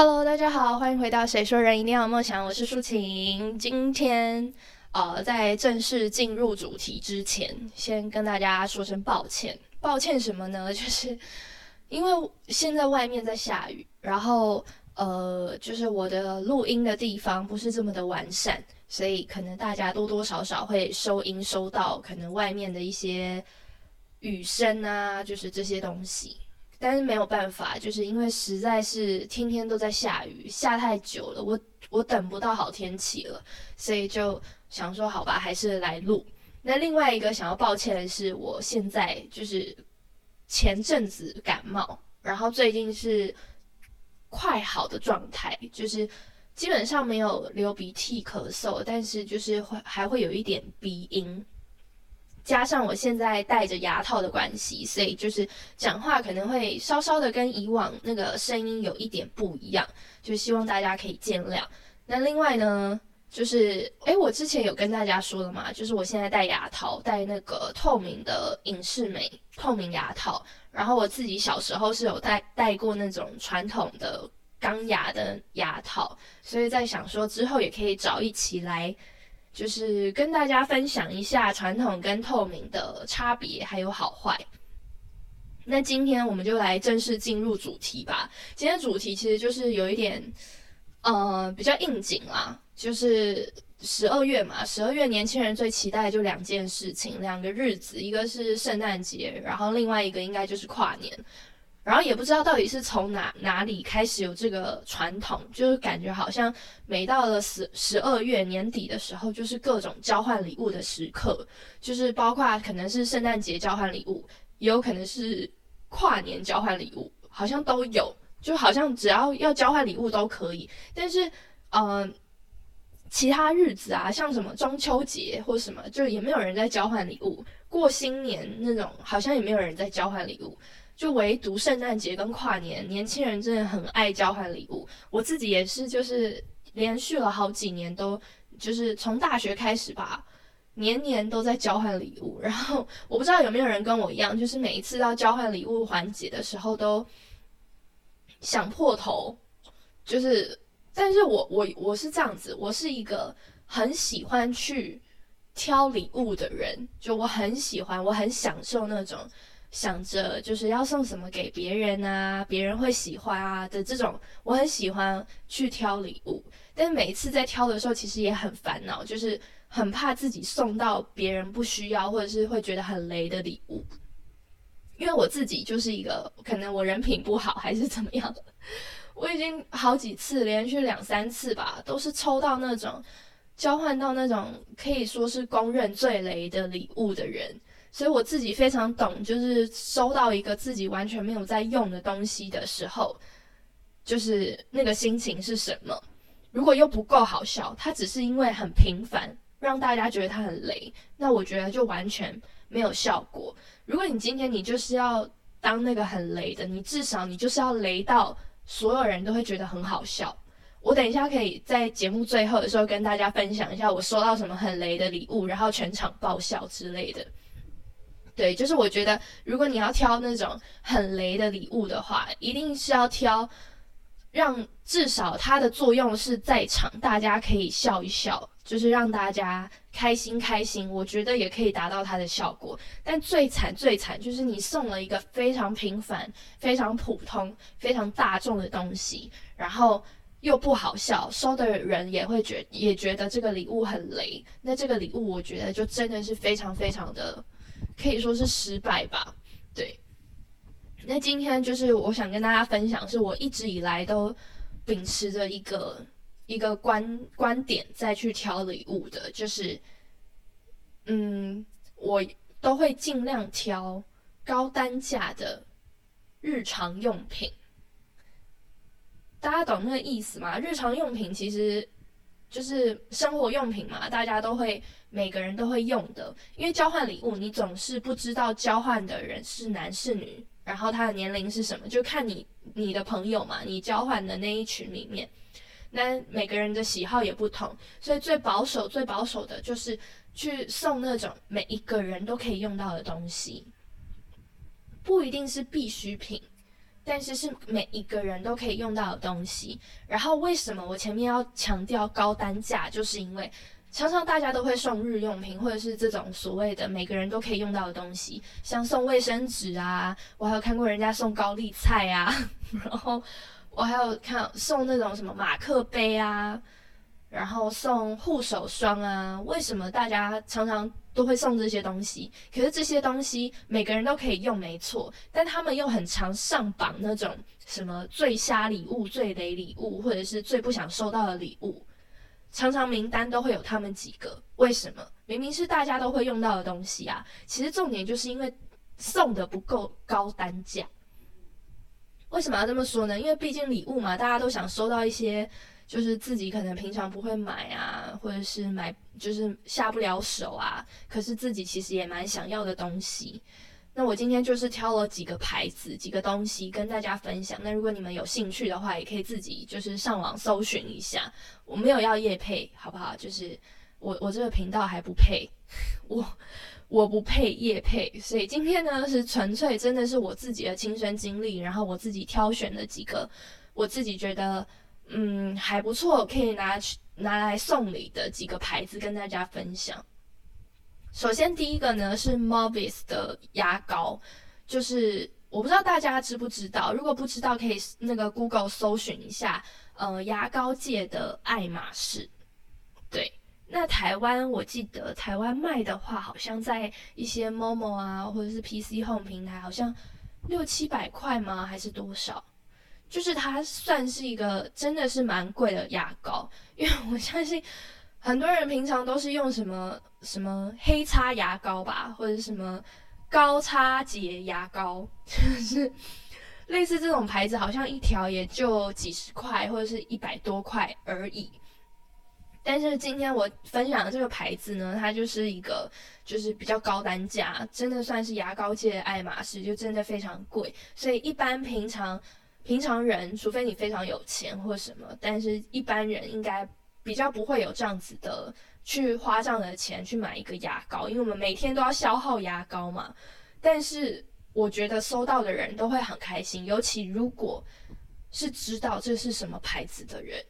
Hello，大家好，欢迎回到《谁说人一定要有梦想》，我是舒晴。今天，呃，在正式进入主题之前，先跟大家说声抱歉。抱歉什么呢？就是因为现在外面在下雨，然后，呃，就是我的录音的地方不是这么的完善，所以可能大家多多少少会收音收到可能外面的一些雨声啊，就是这些东西。但是没有办法，就是因为实在是天天都在下雨，下太久了，我我等不到好天气了，所以就想说好吧，还是来录。那另外一个想要抱歉的是，我现在就是前阵子感冒，然后最近是快好的状态，就是基本上没有流鼻涕、咳嗽，但是就是会还会有一点鼻音。加上我现在戴着牙套的关系，所以就是讲话可能会稍稍的跟以往那个声音有一点不一样，就希望大家可以见谅。那另外呢，就是诶，我之前有跟大家说了嘛，就是我现在戴牙套，戴那个透明的隐适美透明牙套。然后我自己小时候是有戴戴过那种传统的钢牙的牙套，所以在想说之后也可以找一起来。就是跟大家分享一下传统跟透明的差别，还有好坏。那今天我们就来正式进入主题吧。今天主题其实就是有一点，呃，比较应景啦，就是十二月嘛，十二月年轻人最期待就两件事情，两个日子，一个是圣诞节，然后另外一个应该就是跨年。然后也不知道到底是从哪哪里开始有这个传统，就是感觉好像每到了十十二月年底的时候，就是各种交换礼物的时刻，就是包括可能是圣诞节交换礼物，也有可能是跨年交换礼物，好像都有，就好像只要要交换礼物都可以。但是，嗯，其他日子啊，像什么中秋节或什么，就也没有人在交换礼物。过新年那种，好像也没有人在交换礼物。就唯独圣诞节跟跨年，年轻人真的很爱交换礼物。我自己也是，就是连续了好几年都，就是从大学开始吧，年年都在交换礼物。然后我不知道有没有人跟我一样，就是每一次到交换礼物环节的时候都想破头。就是，但是我我我是这样子，我是一个很喜欢去挑礼物的人，就我很喜欢，我很享受那种。想着就是要送什么给别人啊，别人会喜欢啊的这种，我很喜欢去挑礼物。但每一次在挑的时候，其实也很烦恼，就是很怕自己送到别人不需要，或者是会觉得很雷的礼物。因为我自己就是一个，可能我人品不好还是怎么样的，我已经好几次，连续两三次吧，都是抽到那种交换到那种可以说是公认最雷的礼物的人。所以我自己非常懂，就是收到一个自己完全没有在用的东西的时候，就是那个心情是什么。如果又不够好笑，它只是因为很平凡，让大家觉得它很雷，那我觉得就完全没有效果。如果你今天你就是要当那个很雷的，你至少你就是要雷到所有人都会觉得很好笑。我等一下可以在节目最后的时候跟大家分享一下我收到什么很雷的礼物，然后全场爆笑之类的。对，就是我觉得，如果你要挑那种很雷的礼物的话，一定是要挑让至少它的作用是在场，大家可以笑一笑，就是让大家开心开心。我觉得也可以达到它的效果。但最惨最惨就是你送了一个非常平凡、非常普通、非常大众的东西，然后又不好笑，收的人也会觉也觉得这个礼物很雷。那这个礼物，我觉得就真的是非常非常的。可以说是失败吧，对。那今天就是我想跟大家分享，是我一直以来都秉持着一个一个观观点再去挑礼物的，就是，嗯，我都会尽量挑高单价的日常用品。大家懂那个意思吗？日常用品其实就是生活用品嘛，大家都会。每个人都会用的，因为交换礼物，你总是不知道交换的人是男是女，然后他的年龄是什么，就看你你的朋友嘛，你交换的那一群里面，那每个人的喜好也不同，所以最保守、最保守的就是去送那种每一个人都可以用到的东西，不一定是必需品，但是是每一个人都可以用到的东西。然后为什么我前面要强调高单价，就是因为常常大家都会送日用品，或者是这种所谓的每个人都可以用到的东西，像送卫生纸啊，我还有看过人家送高丽菜啊，然后我还有看送那种什么马克杯啊。然后送护手霜啊？为什么大家常常都会送这些东西？可是这些东西每个人都可以用，没错，但他们又很常上榜那种什么最瞎礼物、最雷礼物，或者是最不想收到的礼物，常常名单都会有他们几个。为什么？明明是大家都会用到的东西啊！其实重点就是因为送的不够高单价。为什么要这么说呢？因为毕竟礼物嘛，大家都想收到一些。就是自己可能平常不会买啊，或者是买就是下不了手啊，可是自己其实也蛮想要的东西。那我今天就是挑了几个牌子、几个东西跟大家分享。那如果你们有兴趣的话，也可以自己就是上网搜寻一下。我没有要叶配，好不好？就是我我这个频道还不配，我我不配叶配，所以今天呢是纯粹真的是我自己的亲身经历，然后我自己挑选的几个我自己觉得。嗯，还不错，可以拿去拿来送礼的几个牌子跟大家分享。首先第一个呢是 Movis 的牙膏，就是我不知道大家知不知道，如果不知道可以那个 Google 搜寻一下，呃，牙膏界的爱马仕。对，那台湾我记得台湾卖的话，好像在一些 Momo 啊或者是 PC Home 平台，好像六七百块吗？还是多少？就是它算是一个真的是蛮贵的牙膏，因为我相信很多人平常都是用什么什么黑叉牙膏吧，或者什么高叉节牙膏，就是类似这种牌子，好像一条也就几十块或者是一百多块而已。但是今天我分享的这个牌子呢，它就是一个就是比较高单价，真的算是牙膏界的爱马仕，就真的非常贵，所以一般平常。平常人，除非你非常有钱或什么，但是一般人应该比较不会有这样子的去花这样的钱去买一个牙膏，因为我们每天都要消耗牙膏嘛。但是我觉得收到的人都会很开心，尤其如果是知道这是什么牌子的人，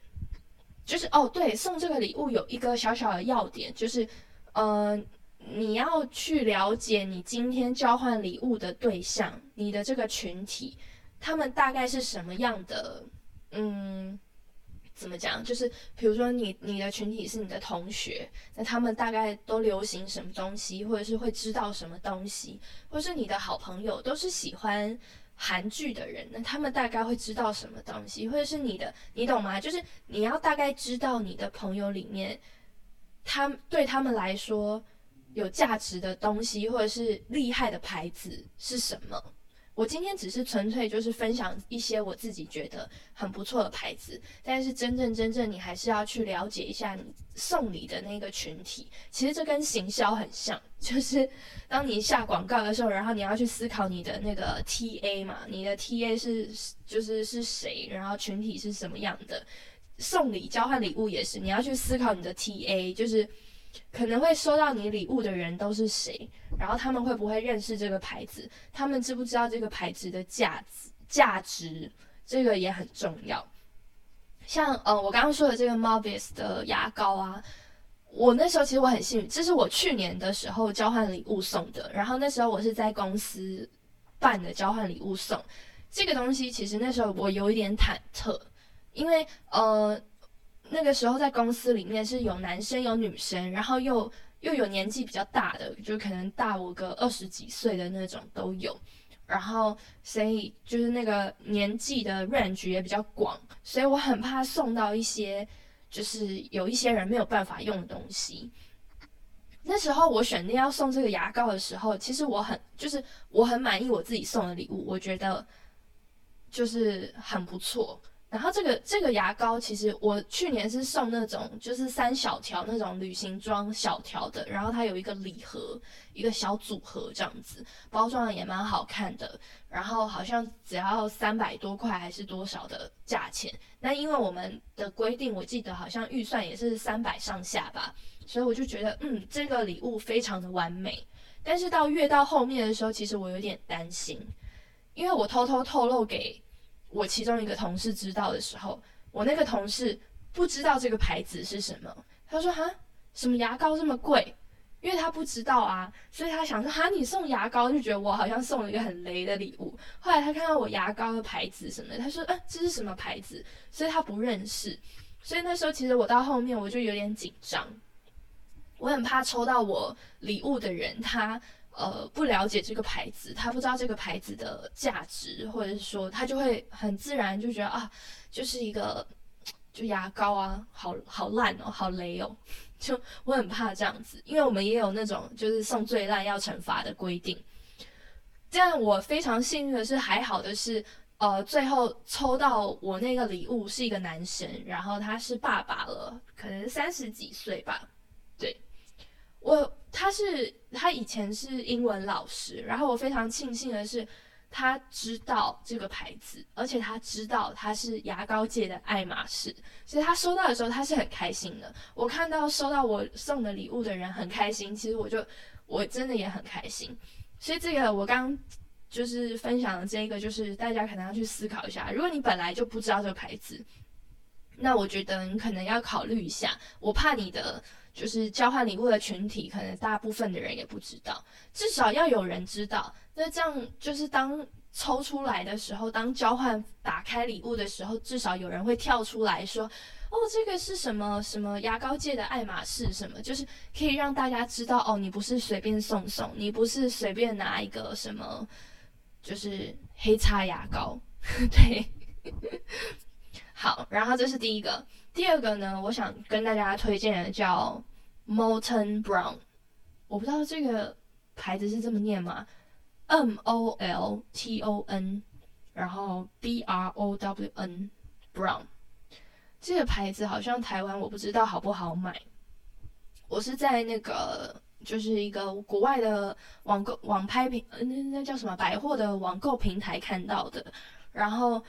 就是哦，对，送这个礼物有一个小小的要点，就是嗯，你要去了解你今天交换礼物的对象，你的这个群体。他们大概是什么样的？嗯，怎么讲？就是比如说，你你的群体是你的同学，那他们大概都流行什么东西，或者是会知道什么东西，或是你的好朋友都是喜欢韩剧的人，那他们大概会知道什么东西，或者是你的，你懂吗？就是你要大概知道你的朋友里面，他对他们来说有价值的东西，或者是厉害的牌子是什么。我今天只是纯粹就是分享一些我自己觉得很不错的牌子，但是真正真正你还是要去了解一下你送礼的那个群体。其实这跟行销很像，就是当你下广告的时候，然后你要去思考你的那个 TA 嘛，你的 TA 是就是是谁，然后群体是什么样的。送礼交换礼物也是，你要去思考你的 TA，就是。可能会收到你礼物的人都是谁？然后他们会不会认识这个牌子？他们知不知道这个牌子的价值？价值这个也很重要。像呃，我刚刚说的这个 Movis 的牙膏啊，我那时候其实我很幸运，这是我去年的时候交换礼物送的。然后那时候我是在公司办的交换礼物送这个东西，其实那时候我有一点忐忑，因为呃。那个时候在公司里面是有男生有女生，然后又又有年纪比较大的，就可能大我个二十几岁的那种都有，然后所以就是那个年纪的 range 也比较广，所以我很怕送到一些就是有一些人没有办法用的东西。那时候我选定要送这个牙膏的时候，其实我很就是我很满意我自己送的礼物，我觉得就是很不错。然后这个这个牙膏，其实我去年是送那种就是三小条那种旅行装小条的，然后它有一个礼盒，一个小组合这样子，包装也蛮好看的。然后好像只要三百多块还是多少的价钱。那因为我们的规定，我记得好像预算也是三百上下吧，所以我就觉得嗯，这个礼物非常的完美。但是到越到后面的时候，其实我有点担心，因为我偷偷透露给我其中一个同事知道的时候，我那个同事不知道这个牌子是什么，他说：“哈，什么牙膏这么贵？”因为他不知道啊，所以他想说：“哈，你送牙膏，就觉得我好像送了一个很雷的礼物。”后来他看到我牙膏的牌子什么的，他说：“嗯，这是什么牌子？”所以他不认识。所以那时候其实我到后面我就有点紧张，我很怕抽到我礼物的人他。呃，不了解这个牌子，他不知道这个牌子的价值，或者是说他就会很自然就觉得啊，就是一个就牙膏啊，好好烂哦，好雷哦，就我很怕这样子，因为我们也有那种就是送最烂要惩罚的规定。这样我非常幸运的是，还好的是，呃，最后抽到我那个礼物是一个男生，然后他是爸爸了，可能三十几岁吧，对我。他是他以前是英文老师，然后我非常庆幸的是，他知道这个牌子，而且他知道他是牙膏界的爱马仕，所以他收到的时候他是很开心的。我看到收到我送的礼物的人很开心，其实我就我真的也很开心。所以这个我刚就是分享的这个，就是大家可能要去思考一下，如果你本来就不知道这个牌子，那我觉得你可能要考虑一下。我怕你的。就是交换礼物的群体，可能大部分的人也不知道，至少要有人知道。那这样就是当抽出来的时候，当交换打开礼物的时候，至少有人会跳出来说：“哦，这个是什么什么牙膏界的爱马仕什么？”就是可以让大家知道哦，你不是随便送送，你不是随便拿一个什么，就是黑擦牙膏。对，好，然后这是第一个。第二个呢，我想跟大家推荐的叫 Molten Brown，我不知道这个牌子是这么念吗？M O L T O N，然后 B R O W N Brown，这个牌子好像台湾我不知道好不好买。我是在那个就是一个国外的网购网拍平，那那叫什么百货的网购平台看到的。然后，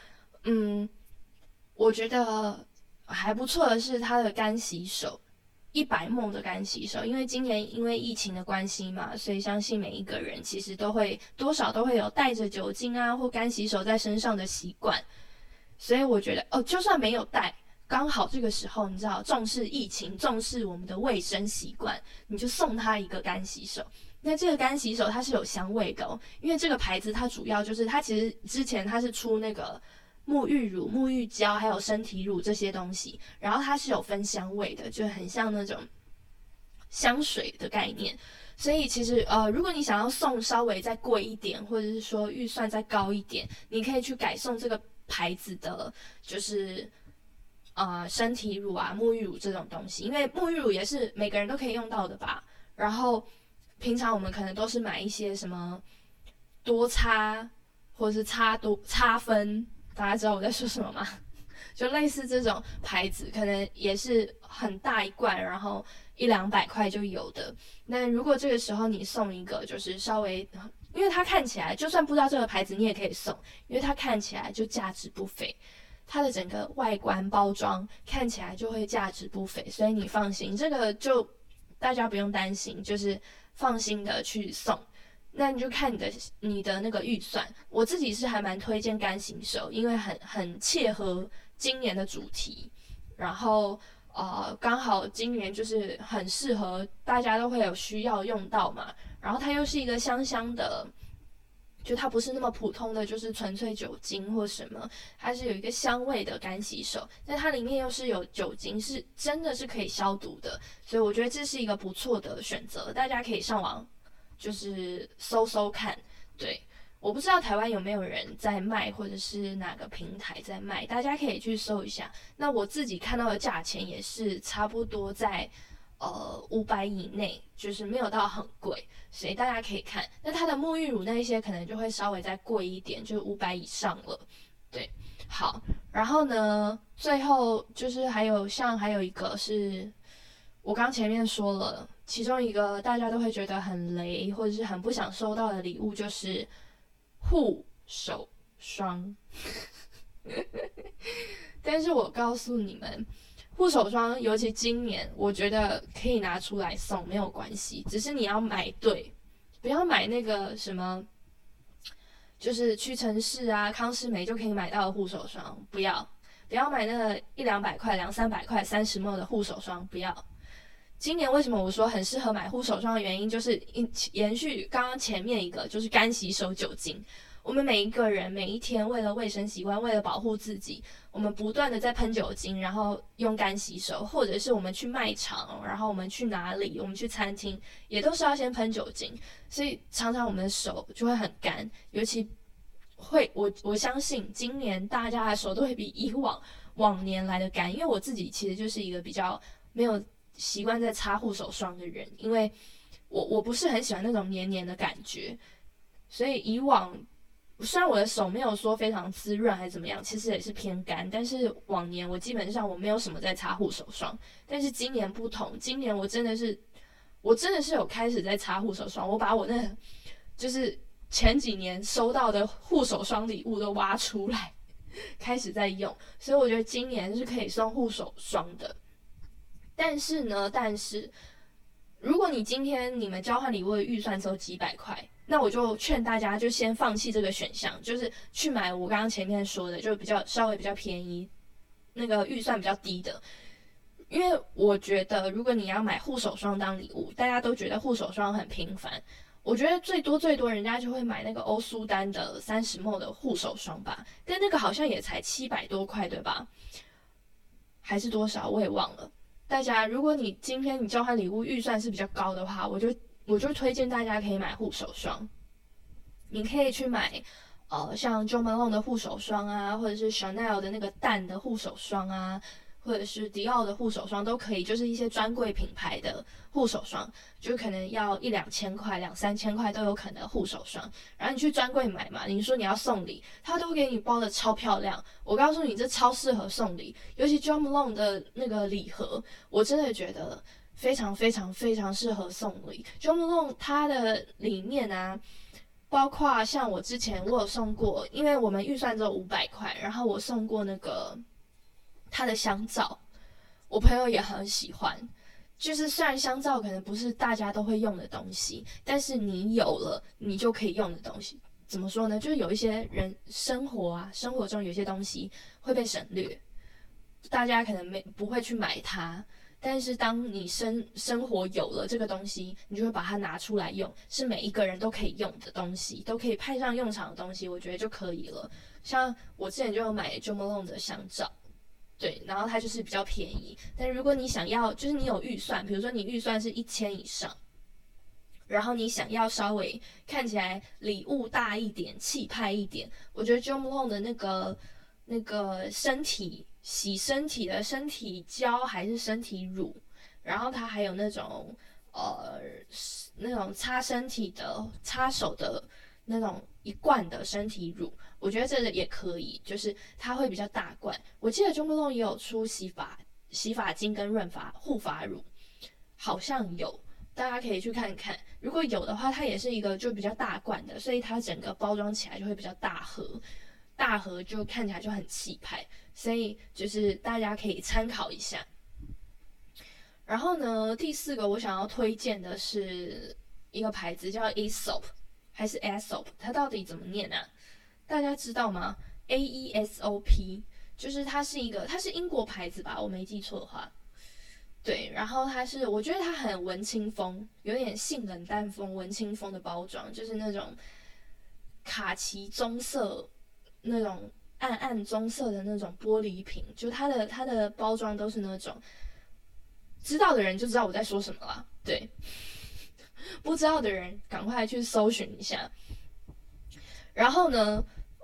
嗯，我觉得。还不错的是它的干洗手，一百梦的干洗手。因为今年因为疫情的关系嘛，所以相信每一个人其实都会多少都会有带着酒精啊或干洗手在身上的习惯。所以我觉得哦，就算没有带，刚好这个时候你知道重视疫情，重视我们的卫生习惯，你就送他一个干洗手。那这个干洗手它是有香味的哦，因为这个牌子它主要就是它其实之前它是出那个。沐浴乳、沐浴胶还有身体乳这些东西，然后它是有分香味的，就很像那种香水的概念。所以其实呃，如果你想要送稍微再贵一点，或者是说预算再高一点，你可以去改送这个牌子的，就是啊身体乳啊、沐浴乳这种东西，因为沐浴乳也是每个人都可以用到的吧。然后平常我们可能都是买一些什么多擦，或者是擦多擦分。大家知道我在说什么吗？就类似这种牌子，可能也是很大一罐，然后一两百块就有的。那如果这个时候你送一个，就是稍微，因为它看起来，就算不知道这个牌子，你也可以送，因为它看起来就价值不菲，它的整个外观包装看起来就会价值不菲，所以你放心，这个就大家不用担心，就是放心的去送。那你就看你的你的那个预算，我自己是还蛮推荐干洗手，因为很很切合今年的主题，然后呃刚好今年就是很适合大家都会有需要用到嘛，然后它又是一个香香的，就它不是那么普通的就是纯粹酒精或什么，它是有一个香味的干洗手，但它里面又是有酒精，是真的是可以消毒的，所以我觉得这是一个不错的选择，大家可以上网。就是搜搜看，对，我不知道台湾有没有人在卖，或者是哪个平台在卖，大家可以去搜一下。那我自己看到的价钱也是差不多在呃五百以内，就是没有到很贵，所以大家可以看。那它的沐浴乳那一些可能就会稍微再贵一点，就是五百以上了。对，好，然后呢，最后就是还有像还有一个是我刚前面说了。其中一个大家都会觉得很雷，或者是很不想收到的礼物，就是护手霜。但是我告诉你们，护手霜，尤其今年，我觉得可以拿出来送，没有关系。只是你要买对，不要买那个什么，就是屈臣氏啊、康诗美就可以买到的护手霜，不要，不要买那个一两百块、两三百块、三十毛的护手霜，不要。今年为什么我说很适合买护手霜的原因，就是延续刚刚前面一个，就是干洗手酒精。我们每一个人每一天为了卫生习惯，为了保护自己，我们不断的在喷酒精，然后用干洗手，或者是我们去卖场，然后我们去哪里，我们去餐厅，也都是要先喷酒精，所以常常我们的手就会很干，尤其会我我相信今年大家的手都会比以往往年来的干，因为我自己其实就是一个比较没有。习惯在擦护手霜的人，因为我我不是很喜欢那种黏黏的感觉，所以以往虽然我的手没有说非常滋润还是怎么样，其实也是偏干。但是往年我基本上我没有什么在擦护手霜，但是今年不同，今年我真的是我真的是有开始在擦护手霜，我把我那就是前几年收到的护手霜礼物都挖出来，开始在用，所以我觉得今年是可以送护手霜的。但是呢，但是如果你今天你们交换礼物的预算只有几百块，那我就劝大家就先放弃这个选项，就是去买我刚刚前面说的，就比较稍微比较便宜，那个预算比较低的。因为我觉得，如果你要买护手霜当礼物，大家都觉得护手霜很平凡。我觉得最多最多人家就会买那个欧舒丹的三十沫的护手霜吧，但那个好像也才七百多块，对吧？还是多少？我也忘了。大家，如果你今天你交换礼物预算是比较高的话，我就我就推荐大家可以买护手霜。你可以去买，呃，像 Jo Malone 的护手霜啊，或者是 Chanel 的那个淡的护手霜啊。或者是迪奥的护手霜都可以，就是一些专柜品牌的护手霜，就可能要一两千块、两三千块都有可能护手霜。然后你去专柜买嘛，你说你要送礼，他都给你包的超漂亮。我告诉你，这超适合送礼，尤其 Jo Malone 的那个礼盒，我真的觉得非常非常非常适合送礼。Jo Malone 它的里面啊，包括像我之前我有送过，因为我们预算只有五百块，然后我送过那个。它的香皂，我朋友也很喜欢。就是虽然香皂可能不是大家都会用的东西，但是你有了，你就可以用的东西。怎么说呢？就是有一些人生活啊，生活中有些东西会被省略，大家可能没不会去买它。但是当你生生活有了这个东西，你就会把它拿出来用，是每一个人都可以用的东西，都可以派上用场的东西，我觉得就可以了。像我之前就有买 Jo Malone 的香皂。对，然后它就是比较便宜。但如果你想要，就是你有预算，比如说你预算是一千以上，然后你想要稍微看起来礼物大一点、气派一点，我觉得 Jo Malone 的那个那个身体洗身体的身体胶还是身体乳，然后它还有那种呃那种擦身体的、擦手的那种一罐的身体乳。我觉得这也可以，就是它会比较大罐。我记得 Jo Malone 也有出洗发洗发精跟润发护发乳，好像有，大家可以去看看。如果有的话，它也是一个就比较大罐的，所以它整个包装起来就会比较大盒，大盒就看起来就很气派。所以就是大家可以参考一下。然后呢，第四个我想要推荐的是一个牌子叫 Aesop 还是 Aesop，它到底怎么念啊？大家知道吗？A E S O P 就是它是一个，它是英国牌子吧？我没记错的话，对。然后它是，我觉得它很文青风，有点性冷淡风、文青风的包装，就是那种卡其棕色、那种暗暗棕色的那种玻璃瓶，就它的它的包装都是那种，知道的人就知道我在说什么了。对，不知道的人赶快去搜寻一下。然后呢？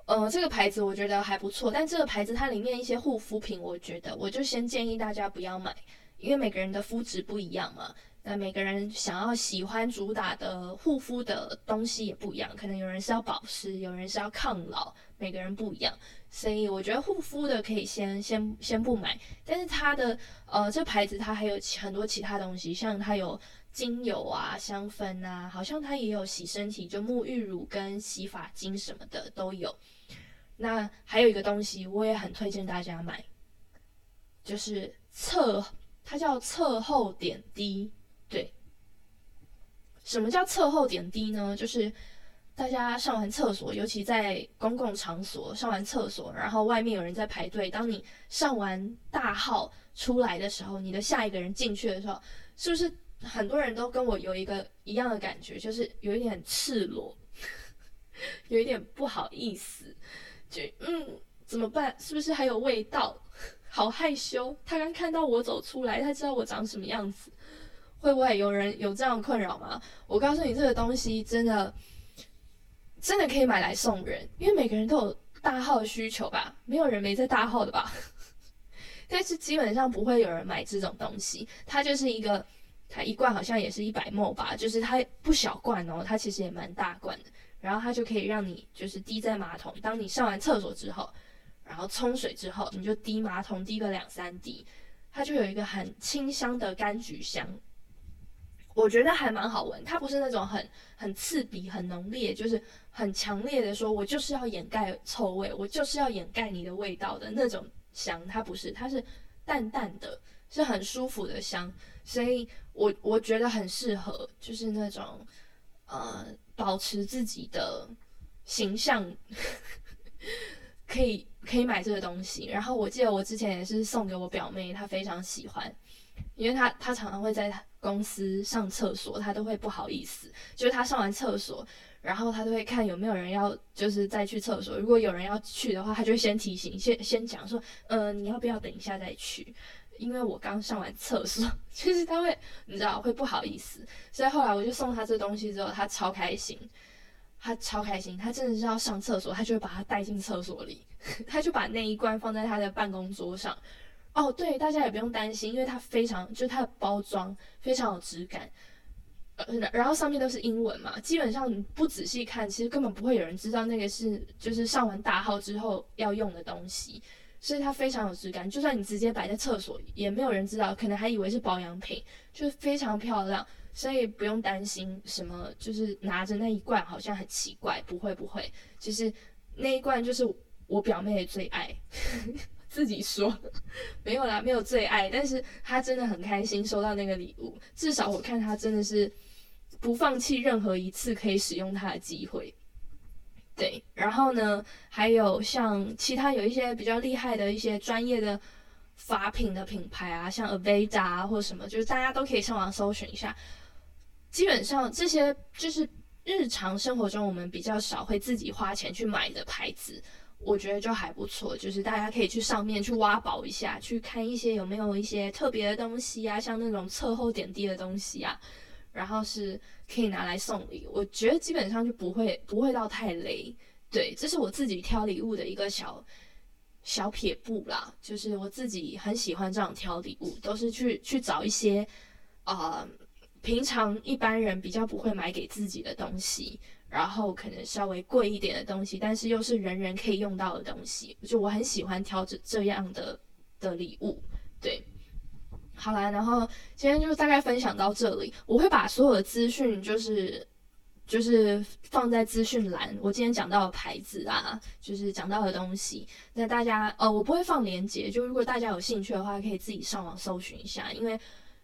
呃，这个牌子我觉得还不错，但这个牌子它里面一些护肤品，我觉得我就先建议大家不要买，因为每个人的肤质不一样嘛。那每个人想要喜欢主打的护肤的东西也不一样，可能有人是要保湿，有人是要抗老，每个人不一样。所以我觉得护肤的可以先先先不买，但是它的呃这牌子它还有很多其他东西，像它有。精油啊，香氛啊，好像它也有洗身体，就沐浴乳跟洗发精什么的都有。那还有一个东西，我也很推荐大家买，就是侧，它叫侧后点滴。对，什么叫侧后点滴呢？就是大家上完厕所，尤其在公共场所上完厕所，然后外面有人在排队，当你上完大号出来的时候，你的下一个人进去的时候，是不是很多人都跟我有一个一样的感觉，就是有一点赤裸，有一点不好意思，就嗯，怎么办？是不是还有味道？好害羞。他刚看到我走出来，他知道我长什么样子，会不会有人有这样困扰吗？我告诉你，这个东西真的。真的可以买来送人，因为每个人都有大号的需求吧，没有人没在大号的吧。但是基本上不会有人买这种东西，它就是一个，它一罐好像也是一百沫吧，就是它不小罐哦，它其实也蛮大罐的。然后它就可以让你就是滴在马桶，当你上完厕所之后，然后冲水之后，你就滴马桶滴个两三滴，它就有一个很清香的柑橘香。我觉得还蛮好闻，它不是那种很很刺鼻、很浓烈，就是很强烈的说，我就是要掩盖臭味，我就是要掩盖你的味道的那种香，它不是，它是淡淡的，是很舒服的香，所以我我觉得很适合，就是那种呃保持自己的形象，可以可以买这个东西。然后我记得我之前也是送给我表妹，她非常喜欢。因为她她常常会在公司上厕所，她都会不好意思。就是她上完厕所，然后她都会看有没有人要，就是再去厕所。如果有人要去的话，她就会先提醒，先先讲说，呃，你要不要等一下再去？因为我刚上完厕所，就是他会，你知道会不好意思。所以后来我就送他这东西之后，他超开心，他超开心，他真的是要上厕所，他就会把它带进厕所里，他就把那一罐放在他的办公桌上。哦，对，大家也不用担心，因为它非常，就是它的包装非常有质感，呃，然后上面都是英文嘛，基本上你不仔细看，其实根本不会有人知道那个是就是上完大号之后要用的东西，所以它非常有质感，就算你直接摆在厕所，也没有人知道，可能还以为是保养品，就是非常漂亮，所以不用担心什么，就是拿着那一罐好像很奇怪，不会不会，其实那一罐就是我表妹的最爱。自己说没有啦，没有最爱，但是他真的很开心收到那个礼物。至少我看他真的是不放弃任何一次可以使用它的机会。对，然后呢，还有像其他有一些比较厉害的一些专业的法品的品牌啊，像 Aveda 啊或什么，就是大家都可以上网搜寻一下。基本上这些就是日常生活中我们比较少会自己花钱去买的牌子。我觉得就还不错，就是大家可以去上面去挖宝一下，去看一些有没有一些特别的东西啊，像那种侧后点滴的东西啊，然后是可以拿来送礼。我觉得基本上就不会不会到太雷，对，这是我自己挑礼物的一个小小撇步啦，就是我自己很喜欢这样挑礼物，都是去去找一些啊平常一般人比较不会买给自己的东西。然后可能稍微贵一点的东西，但是又是人人可以用到的东西，就我很喜欢挑这这样的的礼物。对，好啦，然后今天就大概分享到这里。我会把所有的资讯，就是就是放在资讯栏。我今天讲到的牌子啊，就是讲到的东西，那大家呃，我不会放链接，就如果大家有兴趣的话，可以自己上网搜寻一下，因为。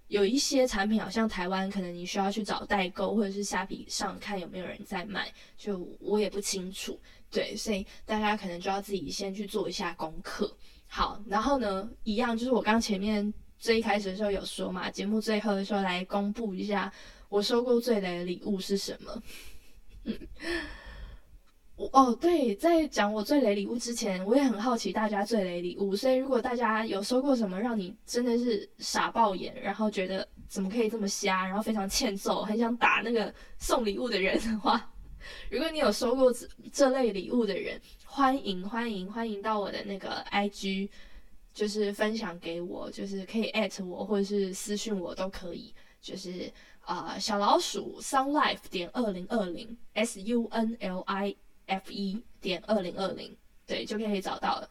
有一些产品好像台湾可能你需要去找代购，或者是虾皮上看有没有人在卖，就我也不清楚。对，所以大家可能就要自己先去做一下功课。好，然后呢，一样就是我刚前面最一开始的时候有说嘛，节目最后的时候来公布一下我收过最雷的礼物是什么。嗯。哦，对，在讲我最雷礼物之前，我也很好奇大家最雷礼物。所以如果大家有收过什么让你真的是傻爆眼，然后觉得怎么可以这么瞎，然后非常欠揍，很想打那个送礼物的人的话，如果你有收过这这类礼物的人，欢迎欢迎欢迎到我的那个 IG，就是分享给我，就是可以艾特我或者是私信我都可以，就是啊小老鼠 sunlife 点二零二零 s u n l i。f 一点二零二零，对，就可以找到了。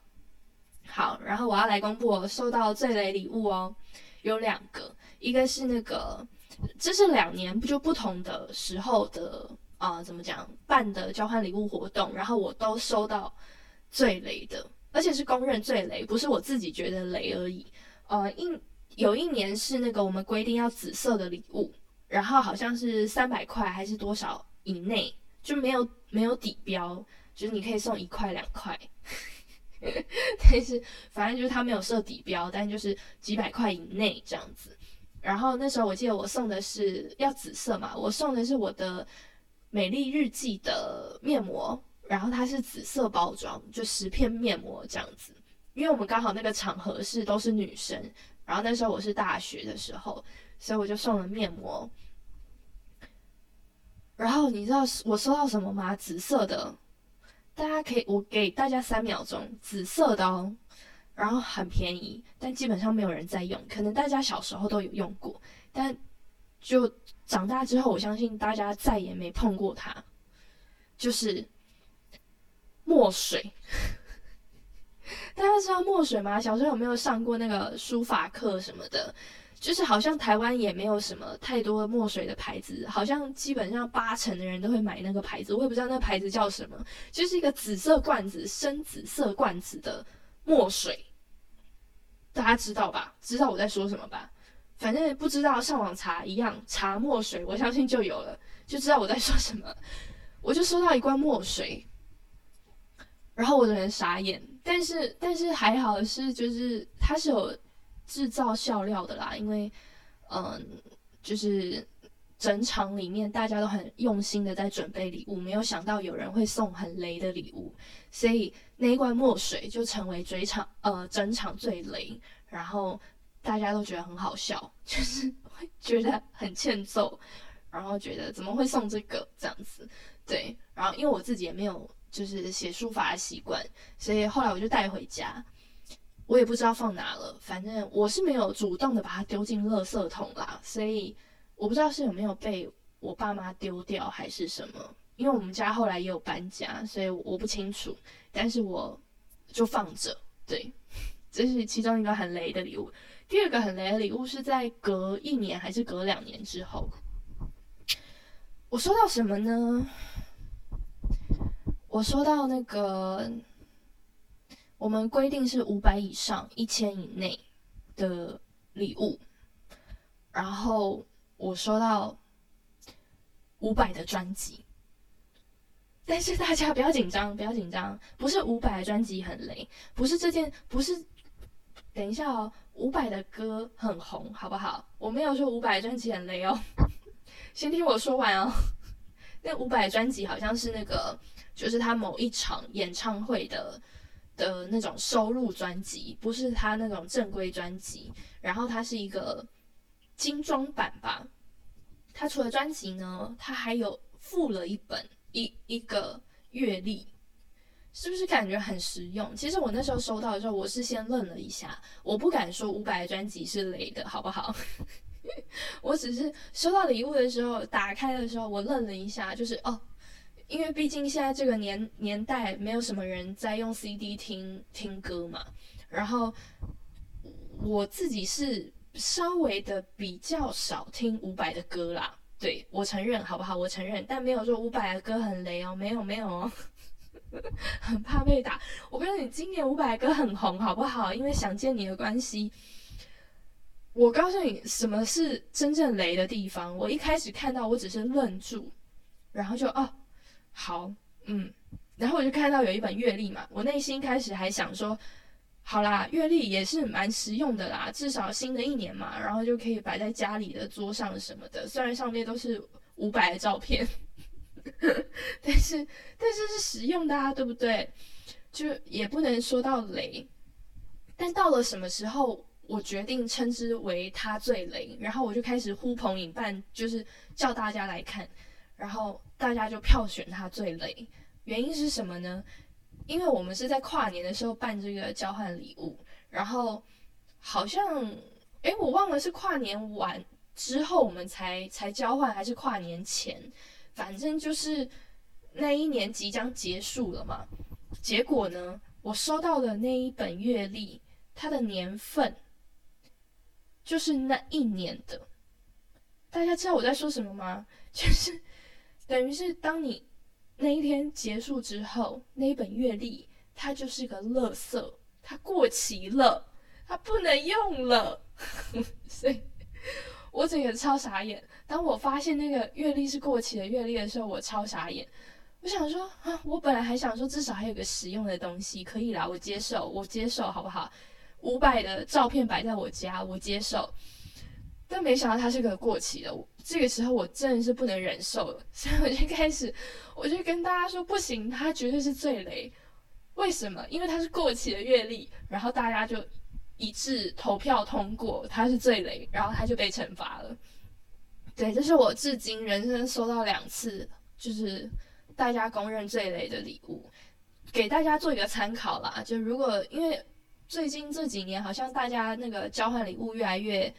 好，然后我要来公布我收到最雷礼物哦，有两个，一个是那个，这是两年不就不同的时候的啊，怎么讲办的交换礼物活动，然后我都收到最雷的，而且是公认最雷，不是我自己觉得雷而已。呃，一有一年是那个我们规定要紫色的礼物，然后好像是三百块还是多少以内就没有。没有底标，就是你可以送一块两块，但是反正就是他没有设底标，但就是几百块以内这样子。然后那时候我记得我送的是要紫色嘛，我送的是我的美丽日记的面膜，然后它是紫色包装，就十片面膜这样子。因为我们刚好那个场合是都是女生，然后那时候我是大学的时候，所以我就送了面膜。然后你知道我收到什么吗？紫色的，大家可以我给大家三秒钟，紫色的哦。然后很便宜，但基本上没有人在用。可能大家小时候都有用过，但就长大之后，我相信大家再也没碰过它。就是墨水，大家知道墨水吗？小时候有没有上过那个书法课什么的？就是好像台湾也没有什么太多墨水的牌子，好像基本上八成的人都会买那个牌子。我也不知道那牌子叫什么，就是一个紫色罐子，深紫色罐子的。墨水，大家知道吧？知道我在说什么吧？反正不知道上网查一样，查墨水，我相信就有了，就知道我在说什么。我就收到一罐墨水，然后我的人傻眼，但是但是还好是，就是它是有制造笑料的啦，因为嗯，就是。整场里面大家都很用心的在准备礼物，没有想到有人会送很雷的礼物，所以那一罐墨水就成为追场呃整场最雷，然后大家都觉得很好笑，就是会觉得很欠揍，然后觉得怎么会送这个这样子，对，然后因为我自己也没有就是写书法的习惯，所以后来我就带回家，我也不知道放哪了，反正我是没有主动的把它丢进垃圾桶啦，所以。我不知道是有没有被我爸妈丢掉还是什么，因为我们家后来也有搬家，所以我不清楚。但是我就放着，对，这是其中一个很雷的礼物。第二个很雷的礼物是在隔一年还是隔两年之后，我收到什么呢？我收到那个，我们规定是五百以上、一千以内的礼物，然后。我收到五百的专辑，但是大家不要紧张，不要紧张，不是五百的专辑很雷，不是这件，不是，等一下哦，五百的歌很红，好不好？我没有说五百专辑很雷哦，先听我说完哦。那五百专辑好像是那个，就是他某一场演唱会的的那种收录专辑，不是他那种正规专辑，然后它是一个。精装版吧，它除了专辑呢，它还有附了一本一一个月历，是不是感觉很实用？其实我那时候收到的时候，我是先愣了一下，我不敢说五百专辑是雷的，好不好？我只是收到礼物的时候，打开的时候，我愣了一下，就是哦，因为毕竟现在这个年年代，没有什么人在用 CD 听听歌嘛，然后我自己是。稍微的比较少听伍佰的歌啦，对我承认好不好？我承认，但没有说伍佰的歌很雷哦，没有没有哦，很怕被打。我告诉你，今年伍佰歌很红，好不好？因为想见你的关系。我告诉你，什么是真正雷的地方？我一开始看到，我只是愣住，然后就哦，好，嗯，然后我就看到有一本阅历嘛，我内心开始还想说。好啦，阅历也是蛮实用的啦，至少新的一年嘛，然后就可以摆在家里的桌上什么的。虽然上面都是五百的照片，但是但是是实用的啊，对不对？就也不能说到雷，但到了什么时候，我决定称之为它最雷，然后我就开始呼朋引伴，就是叫大家来看，然后大家就票选他最雷。原因是什么呢？因为我们是在跨年的时候办这个交换礼物，然后好像诶，我忘了是跨年完之后我们才才交换，还是跨年前，反正就是那一年即将结束了嘛。结果呢，我收到的那一本月历，它的年份就是那一年的。大家知道我在说什么吗？就是等于是当你。那一天结束之后，那一本月历它就是个垃圾，它过期了，它不能用了。所以，我整个超傻眼。当我发现那个月历是过期的月历的时候，我超傻眼。我想说啊，我本来还想说至少还有个实用的东西可以啦，我接受，我接受，好不好？五百的照片摆在我家，我接受。但没想到它是个过期的，我这个时候我真的是不能忍受了，所以我就开始，我就跟大家说不行，它绝对是最雷。为什么？因为它是过期的月历，然后大家就一致投票通过，它是最雷，然后它就被惩罚了。对，这是我至今人生收到两次，就是大家公认最雷的礼物，给大家做一个参考啦。就如果因为最近这几年好像大家那个交换礼物越来越。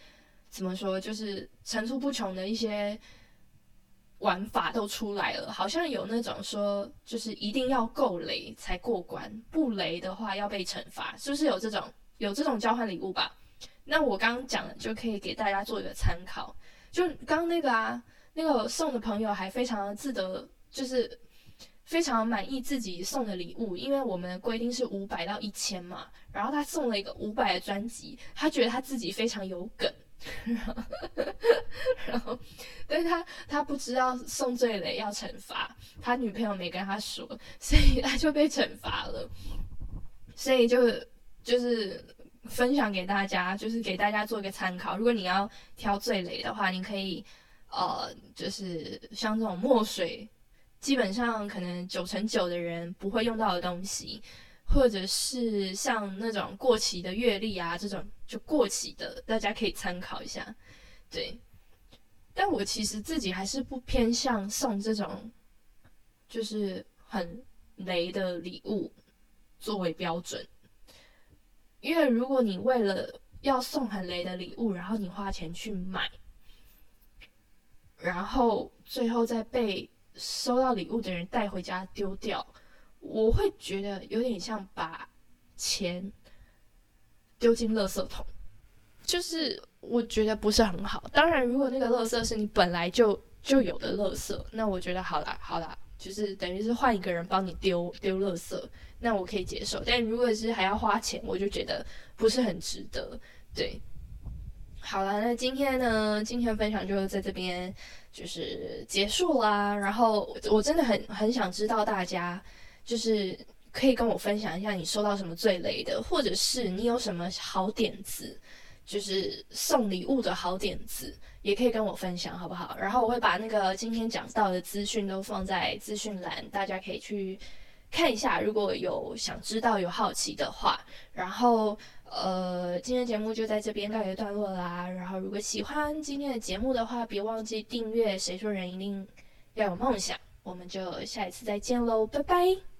怎么说？就是层出不穷的一些玩法都出来了，好像有那种说，就是一定要够雷才过关，不雷的话要被惩罚，是不是有这种有这种交换礼物吧？那我刚刚讲的就可以给大家做一个参考。就刚那个啊，那个送的朋友还非常自得，就是非常满意自己送的礼物，因为我们的规定是五百到一千嘛，然后他送了一个五百的专辑，他觉得他自己非常有梗。然后，然后但是他他不知道送醉雷要惩罚，他女朋友没跟他说，所以他就被惩罚了。所以就就是分享给大家，就是给大家做一个参考。如果你要挑醉雷的话，你可以呃，就是像这种墨水，基本上可能九成九的人不会用到的东西。或者是像那种过期的月历啊，这种就过期的，大家可以参考一下。对，但我其实自己还是不偏向送这种，就是很雷的礼物作为标准。因为如果你为了要送很雷的礼物，然后你花钱去买，然后最后再被收到礼物的人带回家丢掉。我会觉得有点像把钱丢进垃圾桶，就是我觉得不是很好。当然，如果那个垃圾是你本来就就有的垃圾，那我觉得好啦好啦，就是等于是换一个人帮你丢丢垃圾，那我可以接受。但如果是还要花钱，我就觉得不是很值得。对，好了，那今天呢，今天分享就在这边就是结束啦。然后我真的很很想知道大家。就是可以跟我分享一下你收到什么最雷的，或者是你有什么好点子，就是送礼物的好点子，也可以跟我分享，好不好？然后我会把那个今天讲到的资讯都放在资讯栏，大家可以去看一下。如果有想知道、有好奇的话，然后呃，今天节目就在这边告一段落啦。然后如果喜欢今天的节目的话，别忘记订阅。谁说人一定要有梦想？我们就下一次再见喽，拜拜。